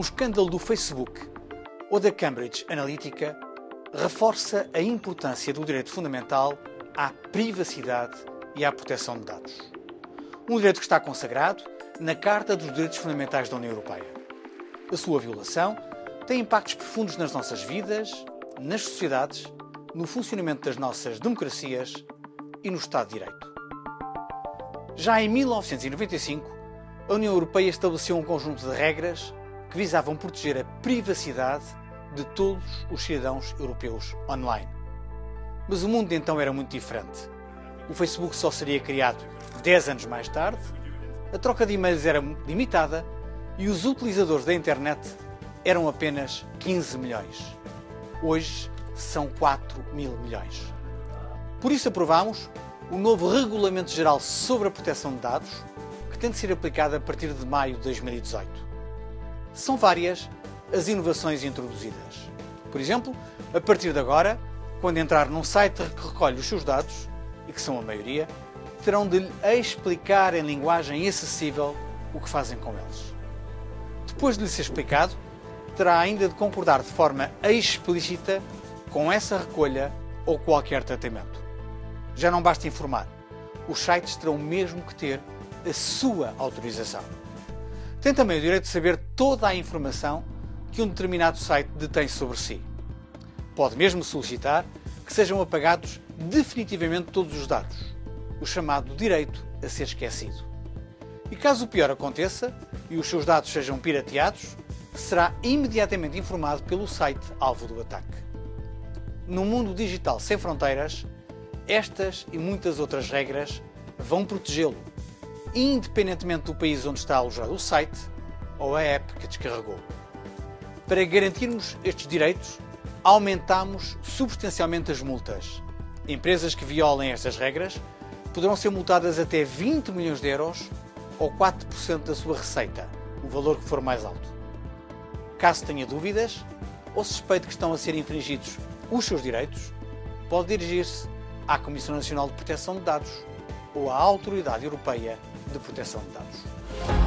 escândalo do Facebook ou da Cambridge Analytica reforça a importância do direito fundamental à privacidade e à proteção de dados. Um direito que está consagrado na Carta dos Direitos Fundamentais da União Europeia. A sua violação tem impactos profundos nas nossas vidas, nas sociedades, no funcionamento das nossas democracias e no Estado de Direito. Já em 1995, a União Europeia estabeleceu um conjunto de regras que visavam proteger a privacidade de todos os cidadãos europeus online. Mas o mundo então era muito diferente. O Facebook só seria criado 10 anos mais tarde, a troca de e-mails era limitada e os utilizadores da internet eram apenas 15 milhões. Hoje são 4 mil milhões. Por isso aprovámos o novo Regulamento Geral sobre a Proteção de Dados, que tem de ser aplicado a partir de maio de 2018. São várias as inovações introduzidas. Por exemplo, a partir de agora, quando entrar num site que recolhe os seus dados, e que são a maioria, terão de lhe explicar em linguagem acessível o que fazem com eles. Depois de lhe ser explicado, terá ainda de concordar de forma explícita com essa recolha ou qualquer tratamento. Já não basta informar, os sites terão mesmo que ter a sua autorização. Tem também o direito de saber toda a informação que um determinado site detém sobre si. Pode mesmo solicitar que sejam apagados definitivamente todos os dados, o chamado direito a ser esquecido. E caso o pior aconteça e os seus dados sejam pirateados, será imediatamente informado pelo site alvo do ataque. No mundo digital sem fronteiras, estas e muitas outras regras vão protegê-lo, independentemente do país onde está alojado o site ou a app que descarregou. Para garantirmos estes direitos, aumentamos substancialmente as multas. Empresas que violem estas regras poderão ser multadas até 20 milhões de euros ou 4% da sua receita, o valor que for mais alto. Caso tenha dúvidas ou suspeite que estão a ser infringidos os seus direitos, pode dirigir-se à Comissão Nacional de Proteção de Dados ou à Autoridade Europeia de Proteção de Dados.